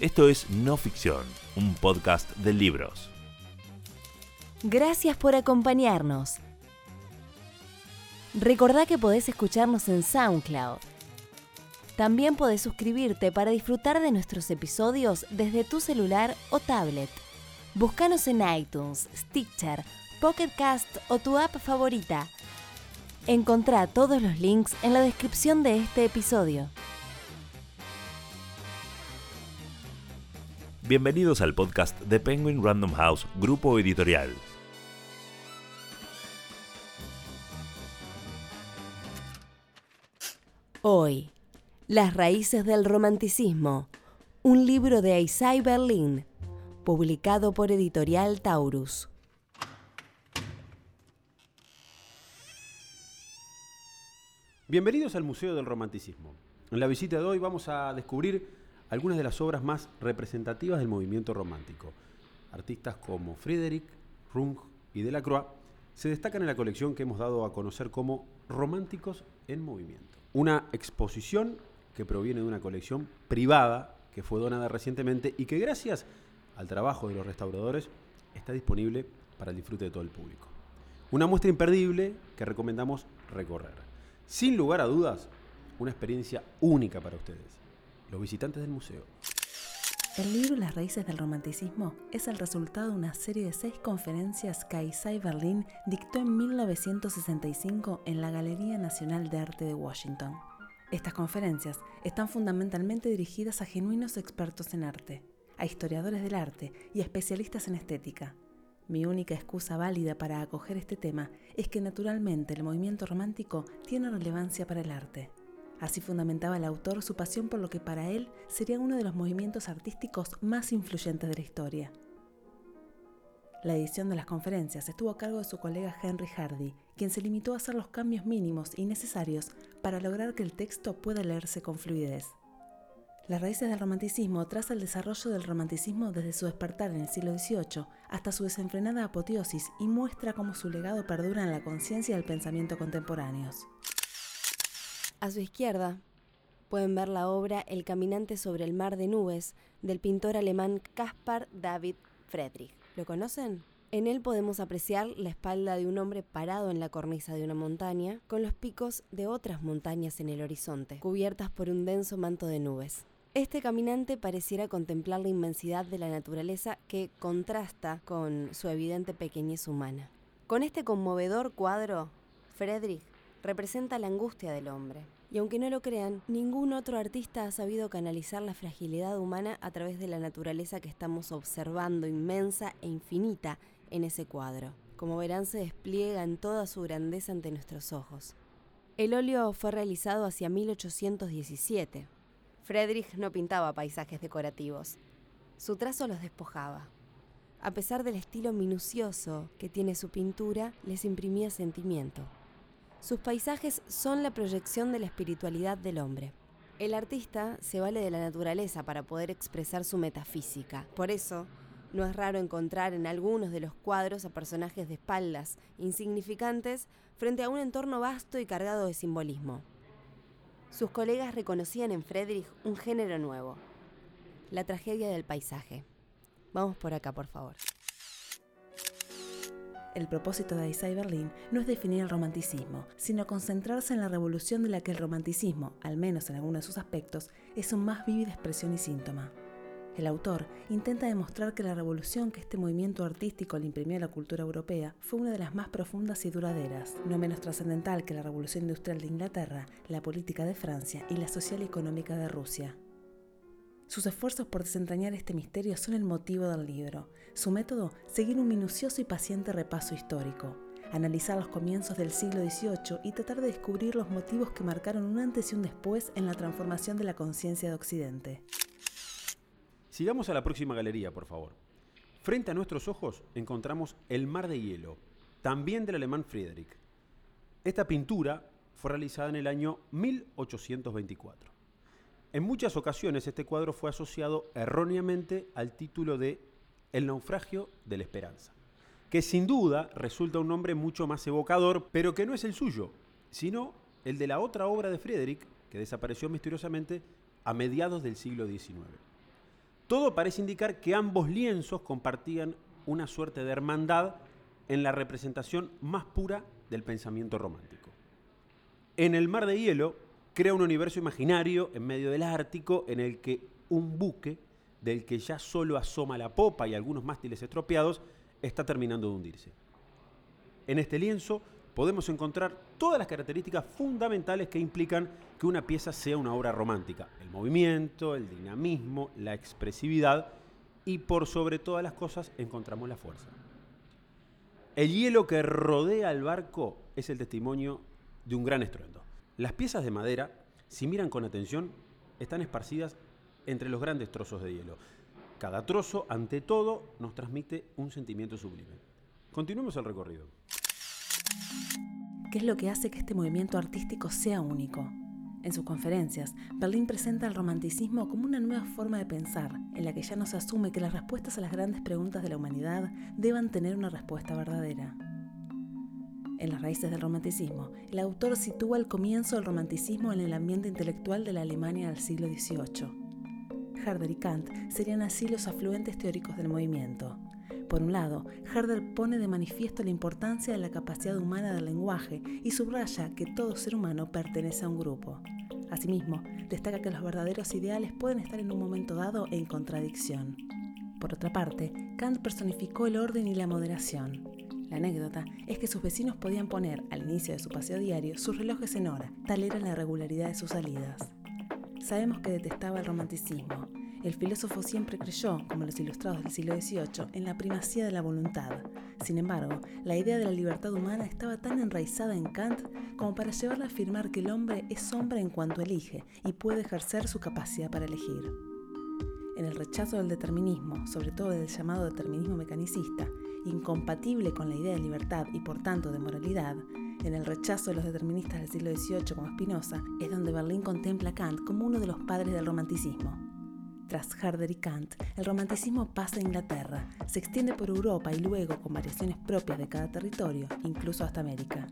Esto es No Ficción, un podcast de libros. Gracias por acompañarnos. Recordá que podés escucharnos en SoundCloud. También podés suscribirte para disfrutar de nuestros episodios desde tu celular o tablet. Búscanos en iTunes, Stitcher, Pocket Cast o tu app favorita. Encontrá todos los links en la descripción de este episodio. Bienvenidos al podcast de Penguin Random House, grupo editorial. Hoy, Las raíces del romanticismo, un libro de Isai Berlin, publicado por Editorial Taurus. Bienvenidos al Museo del Romanticismo. En la visita de hoy vamos a descubrir algunas de las obras más representativas del movimiento romántico. Artistas como Frédéric, Rung y Delacroix se destacan en la colección que hemos dado a conocer como Románticos en Movimiento. Una exposición que proviene de una colección privada que fue donada recientemente y que gracias al trabajo de los restauradores está disponible para el disfrute de todo el público. Una muestra imperdible que recomendamos recorrer. Sin lugar a dudas, una experiencia única para ustedes, los visitantes del museo. El libro Las raíces del romanticismo es el resultado de una serie de seis conferencias que Isai Berlin dictó en 1965 en la Galería Nacional de Arte de Washington. Estas conferencias están fundamentalmente dirigidas a genuinos expertos en arte, a historiadores del arte y a especialistas en estética. Mi única excusa válida para acoger este tema es que naturalmente el movimiento romántico tiene relevancia para el arte. Así fundamentaba el autor su pasión por lo que para él sería uno de los movimientos artísticos más influyentes de la historia. La edición de las conferencias estuvo a cargo de su colega Henry Hardy, quien se limitó a hacer los cambios mínimos y necesarios para lograr que el texto pueda leerse con fluidez. Las raíces del romanticismo traza el desarrollo del romanticismo desde su despertar en el siglo XVIII hasta su desenfrenada apoteosis y muestra cómo su legado perdura en la conciencia del pensamiento contemporáneos. A su izquierda pueden ver la obra El caminante sobre el mar de nubes del pintor alemán Caspar David Friedrich. ¿Lo conocen? En él podemos apreciar la espalda de un hombre parado en la cornisa de una montaña, con los picos de otras montañas en el horizonte, cubiertas por un denso manto de nubes. Este caminante pareciera contemplar la inmensidad de la naturaleza que contrasta con su evidente pequeñez humana. Con este conmovedor cuadro, Friedrich representa la angustia del hombre. Y aunque no lo crean, ningún otro artista ha sabido canalizar la fragilidad humana a través de la naturaleza que estamos observando inmensa e infinita en ese cuadro. Como verán, se despliega en toda su grandeza ante nuestros ojos. El óleo fue realizado hacia 1817. Friedrich no pintaba paisajes decorativos. Su trazo los despojaba. A pesar del estilo minucioso que tiene su pintura, les imprimía sentimiento. Sus paisajes son la proyección de la espiritualidad del hombre. El artista se vale de la naturaleza para poder expresar su metafísica. Por eso, no es raro encontrar en algunos de los cuadros a personajes de espaldas, insignificantes, frente a un entorno vasto y cargado de simbolismo. Sus colegas reconocían en Friedrich un género nuevo, la tragedia del paisaje. Vamos por acá, por favor. El propósito de Isai Berlin no es definir el romanticismo, sino concentrarse en la revolución de la que el romanticismo, al menos en algunos de sus aspectos, es su más vívida expresión y síntoma. El autor intenta demostrar que la revolución que este movimiento artístico le imprimió a la cultura europea fue una de las más profundas y duraderas, no menos trascendental que la revolución industrial de Inglaterra, la política de Francia y la social y económica de Rusia. Sus esfuerzos por desentrañar este misterio son el motivo del libro. Su método, seguir un minucioso y paciente repaso histórico, analizar los comienzos del siglo XVIII y tratar de descubrir los motivos que marcaron un antes y un después en la transformación de la conciencia de Occidente. Sigamos a la próxima galería, por favor. Frente a nuestros ojos encontramos El Mar de Hielo, también del alemán Friedrich. Esta pintura fue realizada en el año 1824. En muchas ocasiones este cuadro fue asociado erróneamente al título de El naufragio de la esperanza, que sin duda resulta un nombre mucho más evocador, pero que no es el suyo, sino el de la otra obra de Friedrich, que desapareció misteriosamente a mediados del siglo XIX. Todo parece indicar que ambos lienzos compartían una suerte de hermandad en la representación más pura del pensamiento romántico. En el mar de hielo crea un universo imaginario en medio del Ártico en el que un buque, del que ya solo asoma la popa y algunos mástiles estropeados, está terminando de hundirse. En este lienzo podemos encontrar todas las características fundamentales que implican que una pieza sea una obra romántica. El movimiento, el dinamismo, la expresividad y por sobre todas las cosas encontramos la fuerza. El hielo que rodea al barco es el testimonio de un gran estruendo. Las piezas de madera, si miran con atención, están esparcidas entre los grandes trozos de hielo. Cada trozo, ante todo, nos transmite un sentimiento sublime. Continuemos el recorrido. ¿Qué es lo que hace que este movimiento artístico sea único? En sus conferencias, Berlín presenta el romanticismo como una nueva forma de pensar, en la que ya no se asume que las respuestas a las grandes preguntas de la humanidad deban tener una respuesta verdadera. En las raíces del romanticismo, el autor sitúa el comienzo del romanticismo en el ambiente intelectual de la Alemania del siglo XVIII. Herder y Kant serían así los afluentes teóricos del movimiento. Por un lado, Herder pone de manifiesto la importancia de la capacidad humana del lenguaje y subraya que todo ser humano pertenece a un grupo. Asimismo, destaca que los verdaderos ideales pueden estar en un momento dado en contradicción. Por otra parte, Kant personificó el orden y la moderación. La anécdota es que sus vecinos podían poner, al inicio de su paseo diario, sus relojes en hora, tal era la regularidad de sus salidas. Sabemos que detestaba el romanticismo, el filósofo siempre creyó, como los ilustrados del siglo XVIII, en la primacía de la voluntad. Sin embargo, la idea de la libertad humana estaba tan enraizada en Kant como para llevarla a afirmar que el hombre es hombre en cuanto elige y puede ejercer su capacidad para elegir. En el rechazo del determinismo, sobre todo del llamado determinismo mecanicista, incompatible con la idea de libertad y por tanto de moralidad, en el rechazo de los deterministas del siglo XVIII como Spinoza, es donde Berlín contempla a Kant como uno de los padres del romanticismo. Tras Herder y Kant, el romanticismo pasa a Inglaterra, se extiende por Europa y luego, con variaciones propias de cada territorio, incluso hasta América.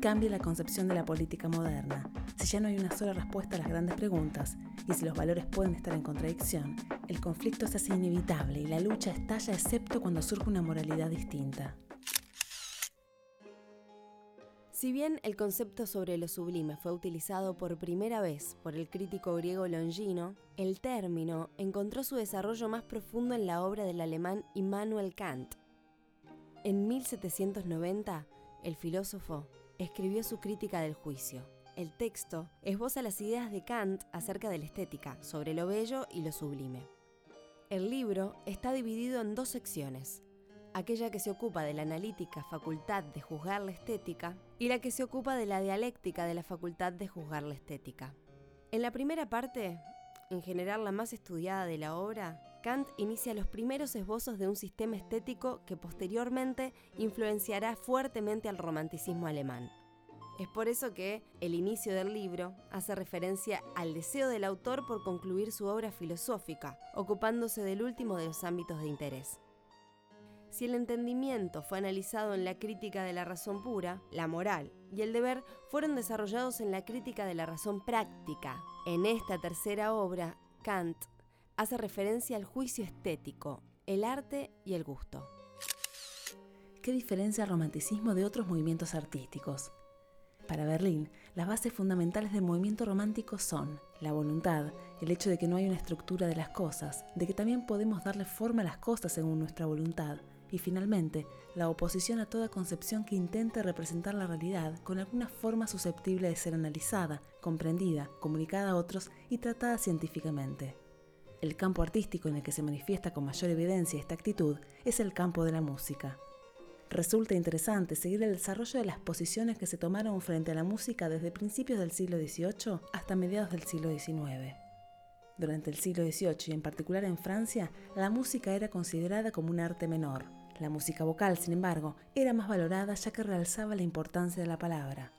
Cambia la concepción de la política moderna. Si ya no hay una sola respuesta a las grandes preguntas, y si los valores pueden estar en contradicción, el conflicto se hace inevitable y la lucha estalla excepto cuando surge una moralidad distinta. Si bien el concepto sobre lo sublime fue utilizado por primera vez por el crítico griego Longino, el término encontró su desarrollo más profundo en la obra del alemán Immanuel Kant. En 1790, el filósofo escribió su crítica del juicio. El texto esboza las ideas de Kant acerca de la estética, sobre lo bello y lo sublime. El libro está dividido en dos secciones, aquella que se ocupa de la analítica facultad de juzgar la estética y la que se ocupa de la dialéctica de la facultad de juzgar la estética. En la primera parte, en general la más estudiada de la obra, Kant inicia los primeros esbozos de un sistema estético que posteriormente influenciará fuertemente al romanticismo alemán. Es por eso que el inicio del libro hace referencia al deseo del autor por concluir su obra filosófica, ocupándose del último de los ámbitos de interés. Si el entendimiento fue analizado en la crítica de la razón pura, la moral y el deber fueron desarrollados en la crítica de la razón práctica. En esta tercera obra, Kant hace referencia al juicio estético, el arte y el gusto. ¿Qué diferencia el romanticismo de otros movimientos artísticos? Para Berlín, las bases fundamentales del movimiento romántico son la voluntad, el hecho de que no hay una estructura de las cosas, de que también podemos darle forma a las cosas según nuestra voluntad, y finalmente, la oposición a toda concepción que intente representar la realidad con alguna forma susceptible de ser analizada, comprendida, comunicada a otros y tratada científicamente. El campo artístico en el que se manifiesta con mayor evidencia esta actitud es el campo de la música. Resulta interesante seguir el desarrollo de las posiciones que se tomaron frente a la música desde principios del siglo XVIII hasta mediados del siglo XIX. Durante el siglo XVIII y en particular en Francia, la música era considerada como un arte menor, la música vocal, sin embargo, era más valorada ya que realzaba la importancia de la palabra.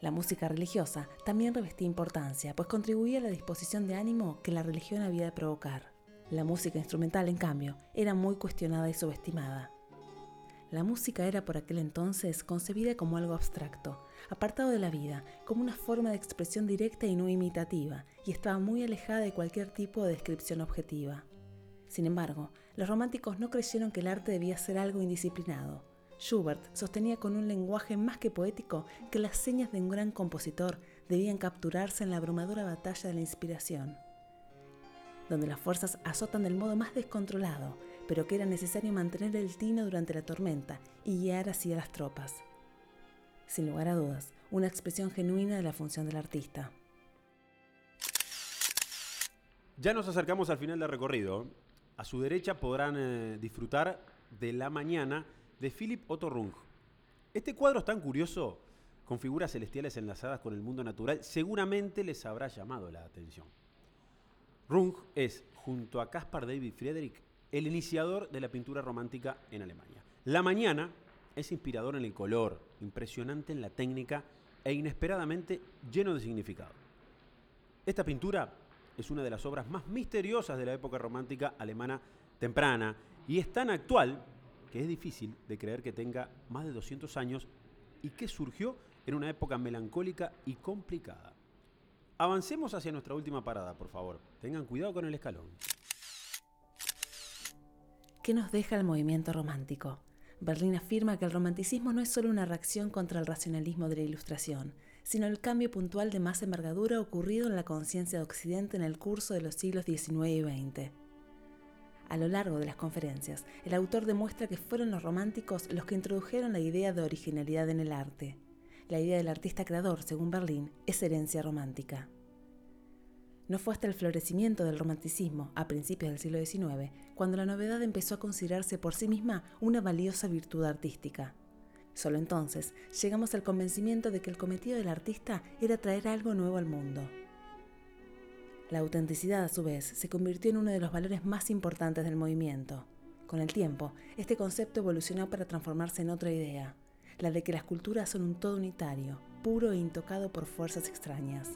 La música religiosa también revestía importancia, pues contribuía a la disposición de ánimo que la religión había de provocar. La música instrumental, en cambio, era muy cuestionada y subestimada. La música era por aquel entonces concebida como algo abstracto, apartado de la vida, como una forma de expresión directa y no imitativa, y estaba muy alejada de cualquier tipo de descripción objetiva. Sin embargo, los románticos no creyeron que el arte debía ser algo indisciplinado. Schubert sostenía con un lenguaje más que poético que las señas de un gran compositor debían capturarse en la abrumadora batalla de la inspiración, donde las fuerzas azotan del modo más descontrolado, pero que era necesario mantener el tino durante la tormenta y guiar así a las tropas. Sin lugar a dudas, una expresión genuina de la función del artista. Ya nos acercamos al final del recorrido. A su derecha podrán eh, disfrutar de la mañana de Philip Otto Rung. Este cuadro es tan curioso, con figuras celestiales enlazadas con el mundo natural, seguramente les habrá llamado la atención. Rung es, junto a Caspar David Friedrich, el iniciador de la pintura romántica en Alemania. La mañana es inspirador en el color, impresionante en la técnica e inesperadamente lleno de significado. Esta pintura es una de las obras más misteriosas de la época romántica alemana temprana y es tan actual que es difícil de creer que tenga más de 200 años y que surgió en una época melancólica y complicada. Avancemos hacia nuestra última parada, por favor. Tengan cuidado con el escalón. ¿Qué nos deja el movimiento romántico? Berlín afirma que el romanticismo no es solo una reacción contra el racionalismo de la Ilustración, sino el cambio puntual de más envergadura ocurrido en la conciencia de Occidente en el curso de los siglos XIX y XX. A lo largo de las conferencias, el autor demuestra que fueron los románticos los que introdujeron la idea de originalidad en el arte. La idea del artista creador, según Berlín, es herencia romántica. No fue hasta el florecimiento del romanticismo, a principios del siglo XIX, cuando la novedad empezó a considerarse por sí misma una valiosa virtud artística. Solo entonces llegamos al convencimiento de que el cometido del artista era traer algo nuevo al mundo. La autenticidad, a su vez, se convirtió en uno de los valores más importantes del movimiento. Con el tiempo, este concepto evolucionó para transformarse en otra idea, la de que las culturas son un todo unitario, puro e intocado por fuerzas extrañas.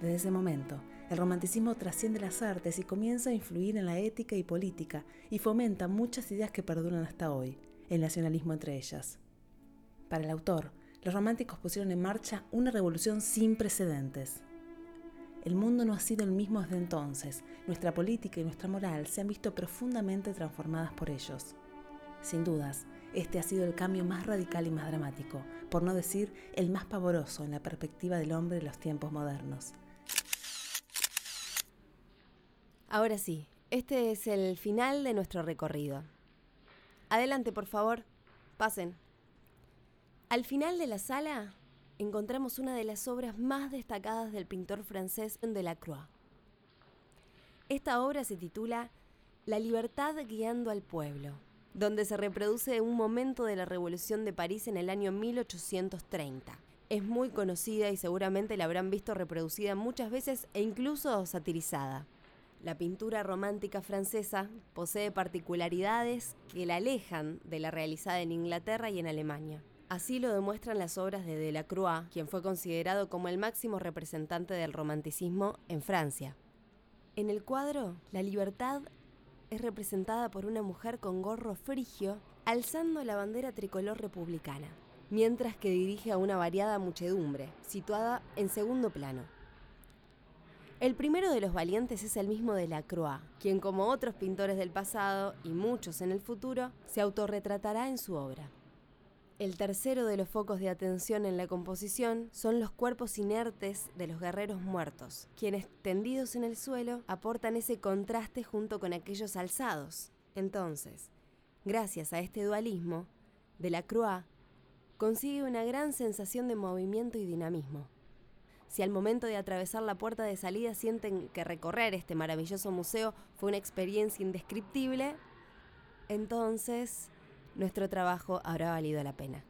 Desde ese momento, el romanticismo trasciende las artes y comienza a influir en la ética y política y fomenta muchas ideas que perduran hasta hoy, el nacionalismo entre ellas. Para el autor, los románticos pusieron en marcha una revolución sin precedentes. El mundo no ha sido el mismo desde entonces. Nuestra política y nuestra moral se han visto profundamente transformadas por ellos. Sin dudas, este ha sido el cambio más radical y más dramático, por no decir el más pavoroso en la perspectiva del hombre de los tiempos modernos. Ahora sí, este es el final de nuestro recorrido. Adelante, por favor. Pasen. Al final de la sala encontramos una de las obras más destacadas del pintor francés Delacroix. Esta obra se titula La libertad guiando al pueblo, donde se reproduce un momento de la Revolución de París en el año 1830. Es muy conocida y seguramente la habrán visto reproducida muchas veces e incluso satirizada. La pintura romántica francesa posee particularidades que la alejan de la realizada en Inglaterra y en Alemania. Así lo demuestran las obras de Delacroix, quien fue considerado como el máximo representante del romanticismo en Francia. En el cuadro, la libertad es representada por una mujer con gorro frigio alzando la bandera tricolor republicana, mientras que dirige a una variada muchedumbre, situada en segundo plano. El primero de los valientes es el mismo Delacroix, quien como otros pintores del pasado y muchos en el futuro, se autorretratará en su obra. El tercero de los focos de atención en la composición son los cuerpos inertes de los guerreros muertos, quienes tendidos en el suelo aportan ese contraste junto con aquellos alzados. Entonces, gracias a este dualismo, Delacroix consigue una gran sensación de movimiento y dinamismo. Si al momento de atravesar la puerta de salida sienten que recorrer este maravilloso museo fue una experiencia indescriptible, entonces nuestro trabajo habrá valido la pena.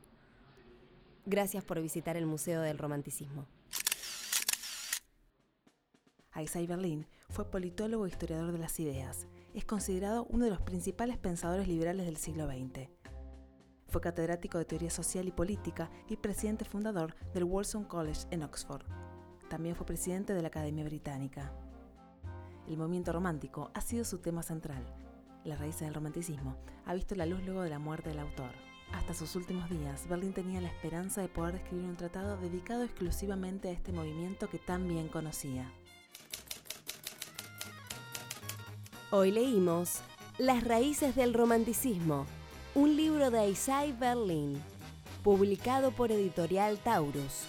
Gracias por visitar el Museo del Romanticismo. Isaiah Berlin fue politólogo e historiador de las ideas. Es considerado uno de los principales pensadores liberales del siglo XX. Fue catedrático de teoría social y política y presidente fundador del Wolfson College en Oxford. También fue presidente de la Academia Británica. El movimiento romántico ha sido su tema central, las raíces del romanticismo, ha visto la luz luego de la muerte del autor. Hasta sus últimos días, Berlín tenía la esperanza de poder escribir un tratado dedicado exclusivamente a este movimiento que tan bien conocía. Hoy leímos Las raíces del romanticismo, un libro de Isai Berlin, publicado por Editorial Taurus.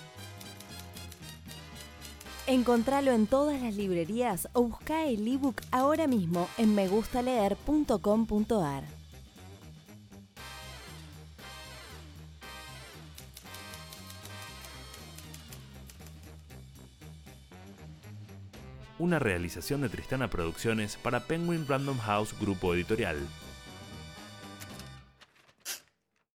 Encontralo en todas las librerías o busca el ebook ahora mismo en megustaleer.com.ar. Una realización de Tristana Producciones para Penguin Random House Grupo Editorial.